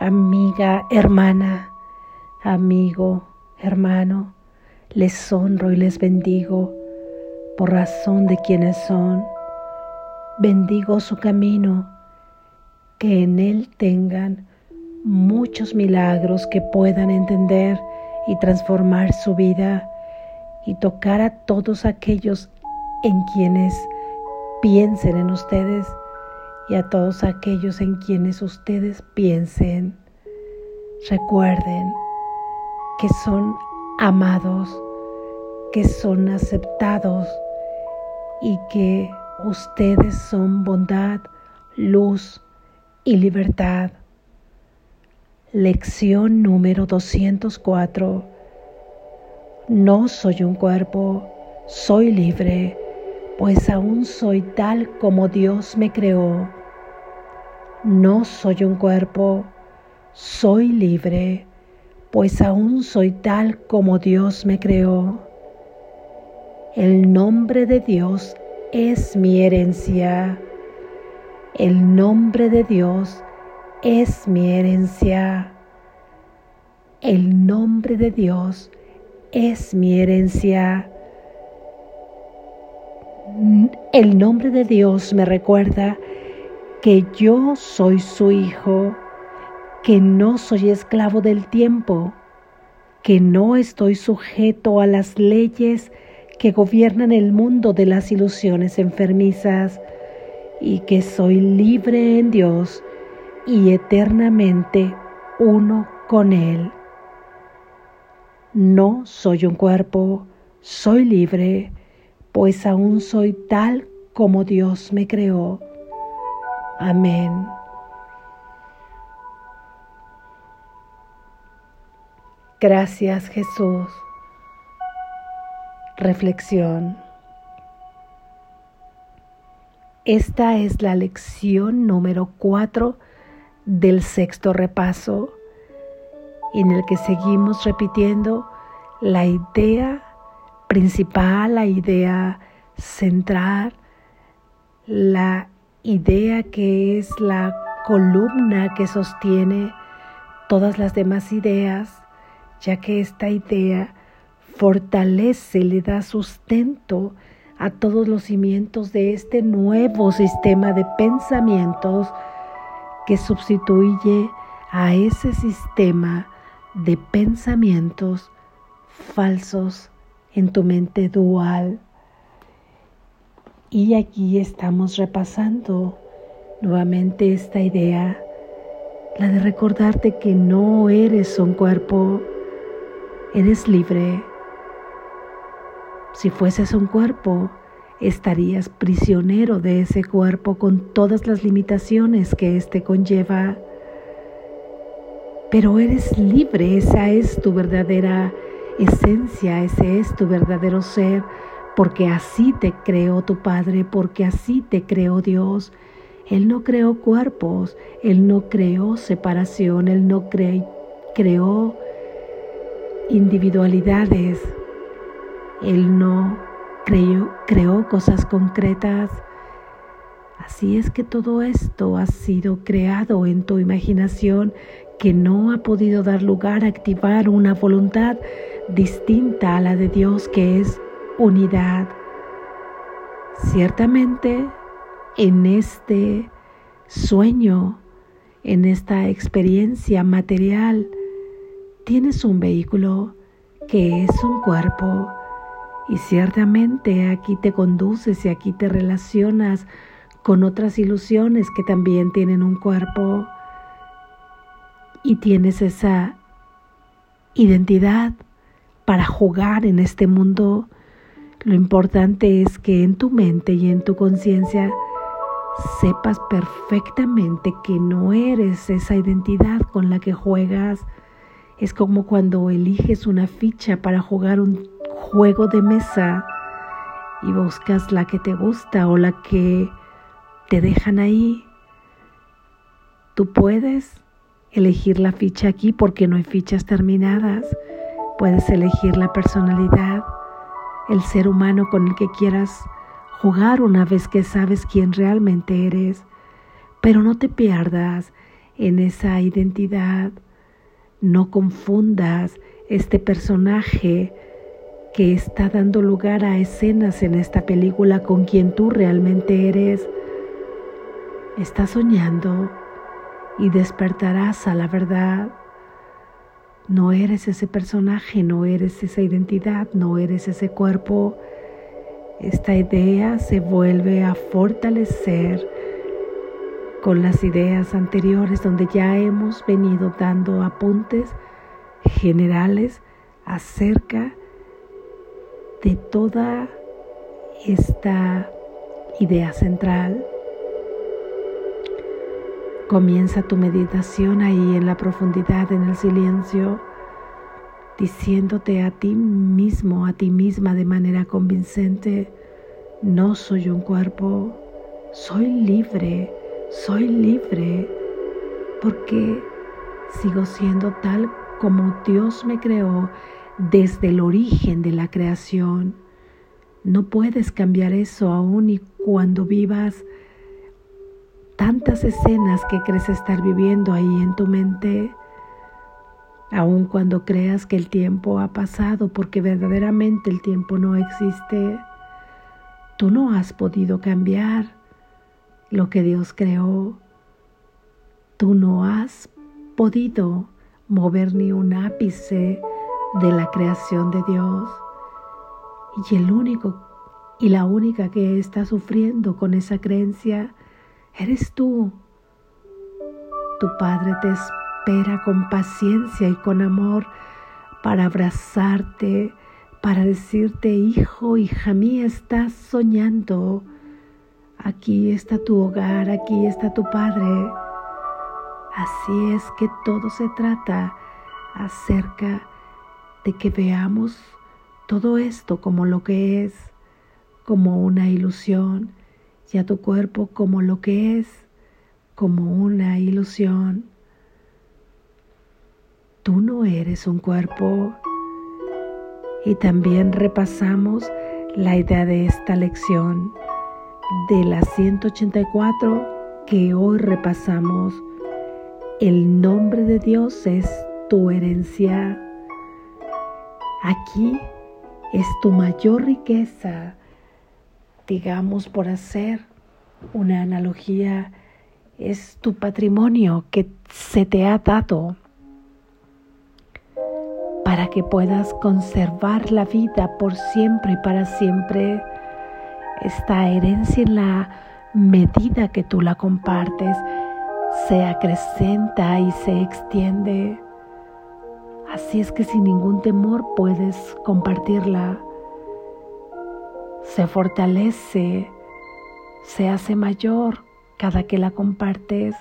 amiga, hermana, amigo, hermano, les honro y les bendigo por razón de quienes son. Bendigo su camino, que en él tengan muchos milagros que puedan entender y transformar su vida y tocar a todos aquellos en quienes piensen en ustedes y a todos aquellos en quienes ustedes piensen. Recuerden que son amados, que son aceptados y que ustedes son bondad, luz y libertad. Lección número 204. No soy un cuerpo, soy libre, pues aún soy tal como Dios me creó. No soy un cuerpo, soy libre, pues aún soy tal como Dios me creó. El nombre de Dios es mi herencia. El nombre de Dios es mi herencia. El nombre de Dios es mi herencia. El nombre de Dios me recuerda que yo soy su hijo, que no soy esclavo del tiempo, que no estoy sujeto a las leyes que gobiernan el mundo de las ilusiones enfermizas y que soy libre en Dios y eternamente uno con Él. No soy un cuerpo, soy libre, pues aún soy tal como Dios me creó Amén. Gracias Jesús. Reflexión. Esta es la lección número cuatro del sexto repaso en el que seguimos repitiendo la idea principal, la idea central, la idea que es la columna que sostiene todas las demás ideas, ya que esta idea fortalece, le da sustento a todos los cimientos de este nuevo sistema de pensamientos que sustituye a ese sistema de pensamientos falsos en tu mente dual. Y aquí estamos repasando nuevamente esta idea, la de recordarte que no eres un cuerpo, eres libre. Si fueses un cuerpo, estarías prisionero de ese cuerpo con todas las limitaciones que éste conlleva. Pero eres libre, esa es tu verdadera esencia, ese es tu verdadero ser porque así te creó tu Padre, porque así te creó Dios. Él no creó cuerpos, Él no creó separación, Él no creó individualidades, Él no creó, creó cosas concretas. Así es que todo esto ha sido creado en tu imaginación que no ha podido dar lugar a activar una voluntad distinta a la de Dios que es unidad. Ciertamente en este sueño, en esta experiencia material, tienes un vehículo que es un cuerpo y ciertamente aquí te conduces y aquí te relacionas con otras ilusiones que también tienen un cuerpo y tienes esa identidad para jugar en este mundo lo importante es que en tu mente y en tu conciencia sepas perfectamente que no eres esa identidad con la que juegas. Es como cuando eliges una ficha para jugar un juego de mesa y buscas la que te gusta o la que te dejan ahí. Tú puedes elegir la ficha aquí porque no hay fichas terminadas. Puedes elegir la personalidad el ser humano con el que quieras jugar una vez que sabes quién realmente eres. Pero no te pierdas en esa identidad. No confundas este personaje que está dando lugar a escenas en esta película con quien tú realmente eres. Estás soñando y despertarás a la verdad. No eres ese personaje, no eres esa identidad, no eres ese cuerpo. Esta idea se vuelve a fortalecer con las ideas anteriores donde ya hemos venido dando apuntes generales acerca de toda esta idea central. Comienza tu meditación ahí en la profundidad, en el silencio, diciéndote a ti mismo, a ti misma de manera convincente, no soy un cuerpo, soy libre soy libre porque sigo siendo tal como Dios me creó desde el origen de la creación. No puedes cambiar eso aún y cuando vivas tantas escenas que crees estar viviendo ahí en tu mente, aun cuando creas que el tiempo ha pasado porque verdaderamente el tiempo no existe, tú no has podido cambiar lo que Dios creó. Tú no has podido mover ni un ápice de la creación de Dios. Y el único y la única que está sufriendo con esa creencia eres tú. Tu Padre te espera con paciencia y con amor para abrazarte, para decirte, hijo, hija mía, estás soñando Aquí está tu hogar, aquí está tu Padre. Así es que todo se trata acerca de que veamos todo esto como lo que es, como una ilusión, y a tu cuerpo como lo que es, como una ilusión. Tú no eres un cuerpo. Y también repasamos la idea de esta lección de las 184 que hoy repasamos. El nombre de Dios es tu herencia. Aquí es tu mayor riqueza, digamos por hacer una analogía, es tu patrimonio que se te ha dado para que puedas conservar la vida por siempre y para siempre esta herencia en la medida que tú la compartes se acrecenta y se extiende. Así es que sin ningún temor puedes compartirla. Se fortalece, se hace mayor cada que la compartes.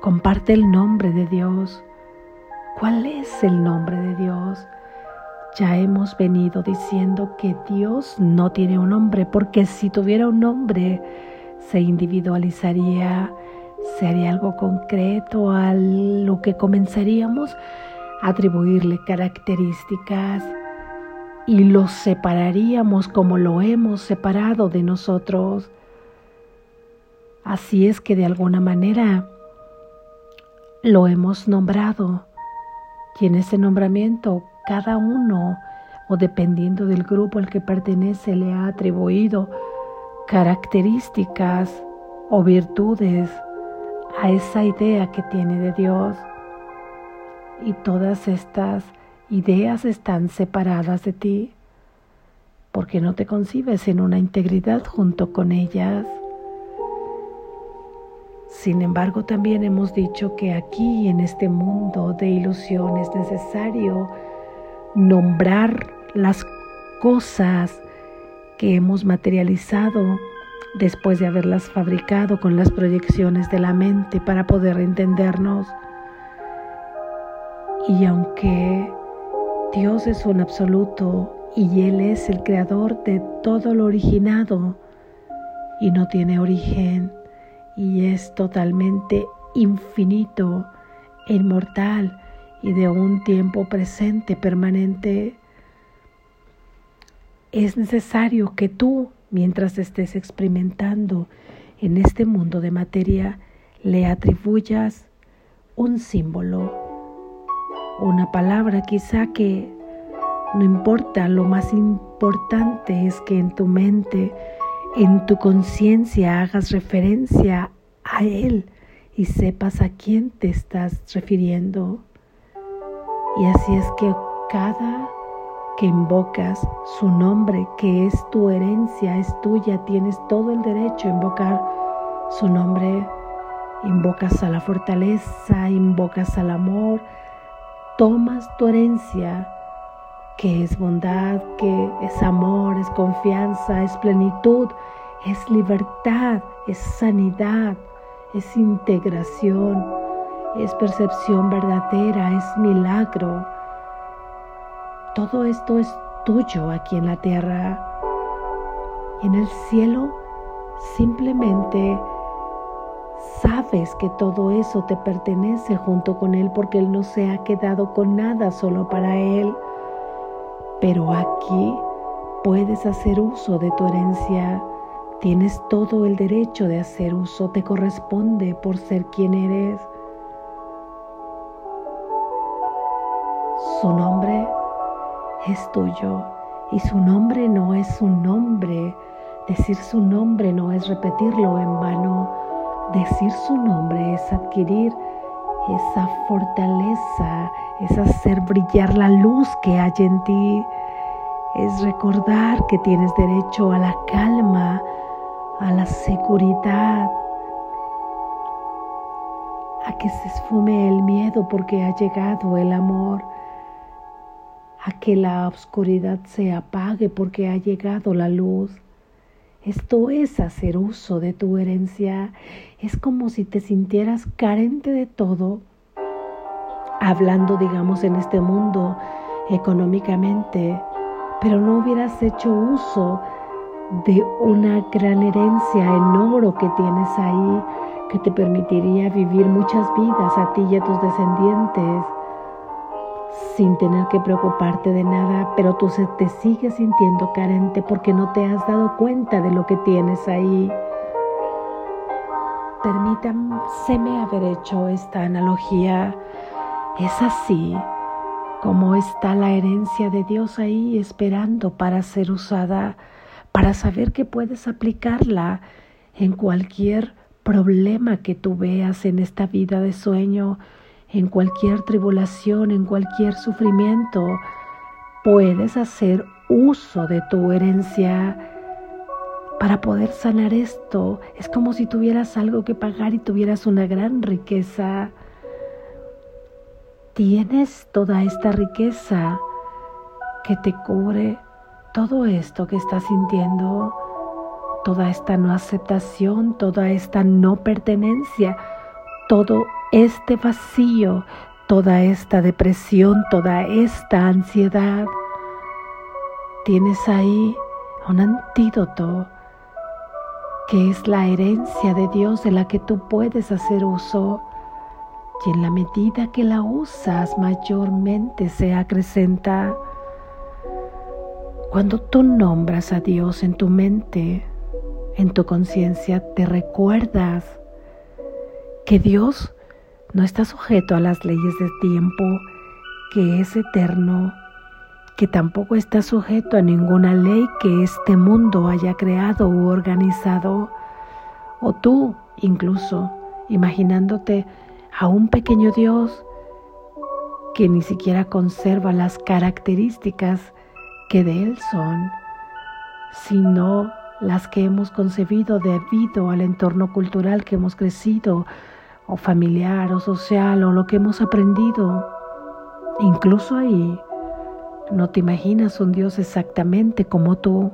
Comparte el nombre de Dios. ¿Cuál es el nombre de Dios? Ya hemos venido diciendo que Dios no tiene un nombre, porque si tuviera un nombre, se individualizaría, sería algo concreto a lo que comenzaríamos a atribuirle características y lo separaríamos como lo hemos separado de nosotros. Así es que de alguna manera lo hemos nombrado y en ese nombramiento cada uno o dependiendo del grupo al que pertenece le ha atribuido características o virtudes a esa idea que tiene de Dios. Y todas estas ideas están separadas de ti porque no te concibes en una integridad junto con ellas. Sin embargo, también hemos dicho que aquí en este mundo de ilusión es necesario nombrar las cosas que hemos materializado después de haberlas fabricado con las proyecciones de la mente para poder entendernos. Y aunque Dios es un absoluto y Él es el creador de todo lo originado y no tiene origen y es totalmente infinito inmortal, y de un tiempo presente permanente, es necesario que tú, mientras estés experimentando en este mundo de materia, le atribuyas un símbolo, una palabra quizá que no importa, lo más importante es que en tu mente, en tu conciencia hagas referencia a Él y sepas a quién te estás refiriendo. Y así es que cada que invocas su nombre, que es tu herencia, es tuya, tienes todo el derecho a invocar su nombre. Invocas a la fortaleza, invocas al amor, tomas tu herencia, que es bondad, que es amor, es confianza, es plenitud, es libertad, es sanidad, es integración, es percepción verdadera, es milagro. Todo esto es tuyo aquí en la tierra. En el cielo simplemente sabes que todo eso te pertenece junto con Él porque Él no se ha quedado con nada solo para Él. Pero aquí puedes hacer uso de tu herencia. Tienes todo el derecho de hacer uso, te corresponde por ser quien eres. Su nombre es tuyo y su nombre no es un nombre. Decir su nombre no es repetirlo en vano. Decir su nombre es adquirir esa fortaleza, es hacer brillar la luz que hay en ti, es recordar que tienes derecho a la calma, a la seguridad, a que se esfume el miedo porque ha llegado el amor a que la oscuridad se apague porque ha llegado la luz. Esto es hacer uso de tu herencia. Es como si te sintieras carente de todo, hablando, digamos, en este mundo económicamente, pero no hubieras hecho uso de una gran herencia en oro que tienes ahí, que te permitiría vivir muchas vidas a ti y a tus descendientes sin tener que preocuparte de nada, pero tú te sigues sintiendo carente porque no te has dado cuenta de lo que tienes ahí. Permítanme haber hecho esta analogía. Es así como está la herencia de Dios ahí esperando para ser usada, para saber que puedes aplicarla en cualquier problema que tú veas en esta vida de sueño en cualquier tribulación, en cualquier sufrimiento, puedes hacer uso de tu herencia para poder sanar esto. Es como si tuvieras algo que pagar y tuvieras una gran riqueza. Tienes toda esta riqueza que te cubre todo esto que estás sintiendo, toda esta no aceptación, toda esta no pertenencia, todo este vacío, toda esta depresión, toda esta ansiedad. Tienes ahí un antídoto que es la herencia de Dios de la que tú puedes hacer uso y en la medida que la usas mayormente se acrecenta. Cuando tú nombras a Dios en tu mente, en tu conciencia, te recuerdas que Dios no está sujeto a las leyes del tiempo, que es eterno, que tampoco está sujeto a ninguna ley que este mundo haya creado u organizado, o tú incluso imaginándote a un pequeño Dios que ni siquiera conserva las características que de Él son, sino las que hemos concebido debido al entorno cultural que hemos crecido o familiar o social o lo que hemos aprendido. Incluso ahí no te imaginas un Dios exactamente como tú,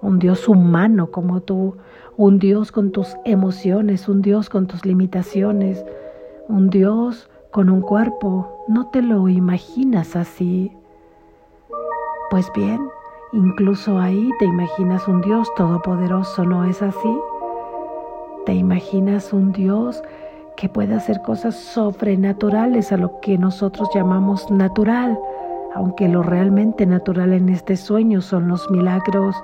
un Dios humano como tú, un Dios con tus emociones, un Dios con tus limitaciones, un Dios con un cuerpo. No te lo imaginas así. Pues bien, incluso ahí te imaginas un Dios todopoderoso, ¿no es así? Te imaginas un Dios que puede hacer cosas sobrenaturales a lo que nosotros llamamos natural, aunque lo realmente natural en este sueño son los milagros.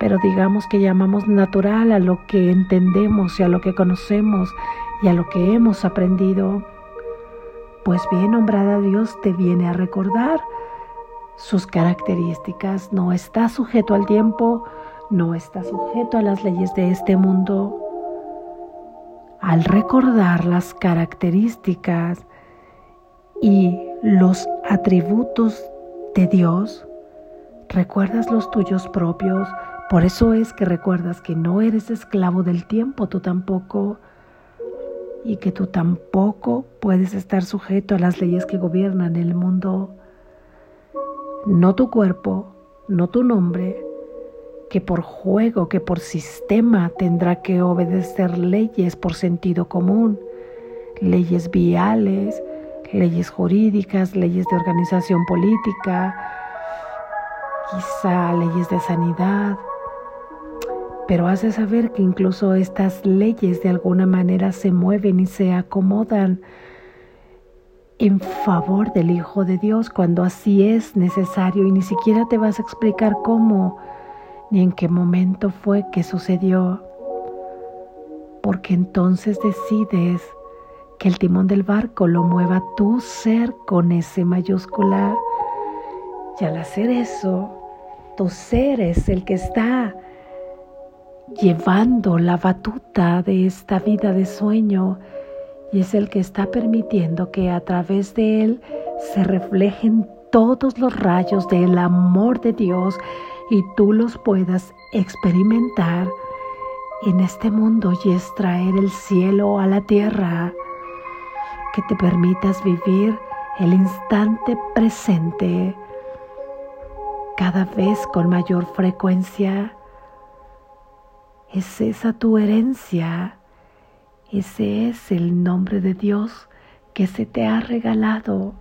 pero digamos que llamamos natural a lo que entendemos y a lo que conocemos y a lo que hemos aprendido. Pues bien, nombrada Dios te viene a recordar sus características. No está sujeto al tiempo, no está sujeto a las leyes de este mundo. Al recordar las características y los atributos de Dios, recuerdas los tuyos propios. Por eso es que recuerdas que no eres esclavo del tiempo, tú tampoco, y que tú tampoco puedes estar sujeto a las leyes que gobiernan el mundo. No tu cuerpo, no tu nombre, que por juego, que por sistema tendrá que obedecer leyes por sentido común, leyes viales, leyes jurídicas, leyes de organización política, quizá leyes de sanidad. Pero has de saber que incluso estas leyes de alguna manera se mueven y se acomodan en favor del Hijo de Dios cuando así es necesario y ni siquiera te vas a explicar cómo ni en qué momento fue que sucedió, porque entonces decides que el timón del barco lo mueva tu ser con ese mayúscula. Y al hacer eso, tu ser es el que está llevando la batuta de esta vida de sueño y es el que está permitiendo que a través de él se reflejen todos los rayos del amor de Dios y tú los puedas experimentar en este mundo y extraer el cielo a la tierra, que te permitas vivir el instante presente cada vez con mayor frecuencia. Es esa tu herencia, ese es el nombre de Dios que se te ha regalado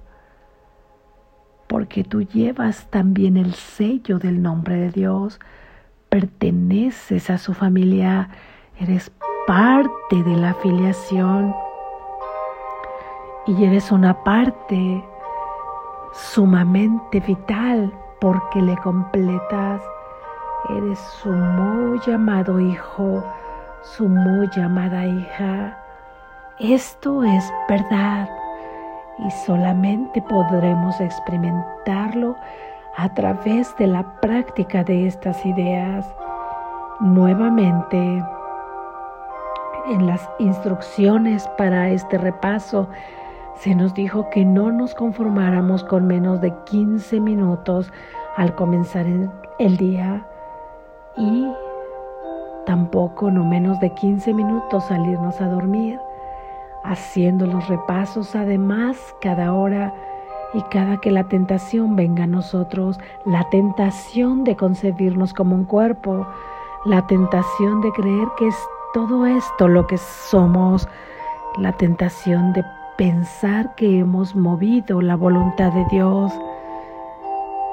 porque tú llevas también el sello del nombre de Dios, perteneces a su familia, eres parte de la afiliación y eres una parte sumamente vital porque le completas. Eres su muy llamado hijo, su muy llamada hija. Esto es verdad y solamente podremos experimentarlo a través de la práctica de estas ideas. Nuevamente, en las instrucciones para este repaso, se nos dijo que no nos conformáramos con menos de 15 minutos al comenzar el día y tampoco no menos de 15 minutos al irnos a dormir haciendo los repasos además cada hora y cada que la tentación venga a nosotros, la tentación de concebirnos como un cuerpo, la tentación de creer que es todo esto lo que somos, la tentación de pensar que hemos movido la voluntad de Dios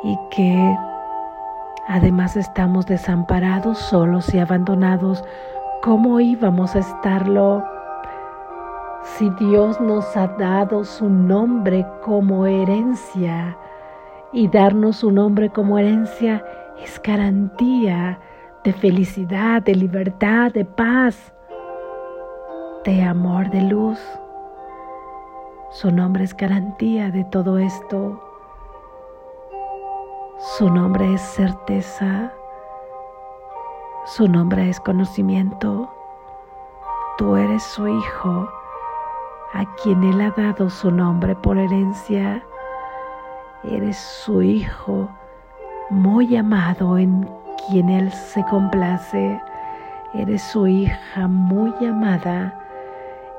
y que además estamos desamparados, solos y abandonados, ¿cómo íbamos a estarlo? Si Dios nos ha dado su nombre como herencia y darnos su nombre como herencia es garantía de felicidad, de libertad, de paz, de amor, de luz. Su nombre es garantía de todo esto. Su nombre es certeza. Su nombre es conocimiento. Tú eres su hijo a quien Él ha dado su nombre por herencia. Eres su Hijo muy amado en quien Él se complace. Eres su hija muy amada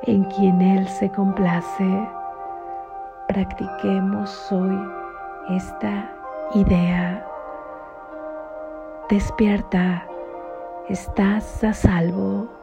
en quien Él se complace. Practiquemos hoy esta idea. Despierta, estás a salvo.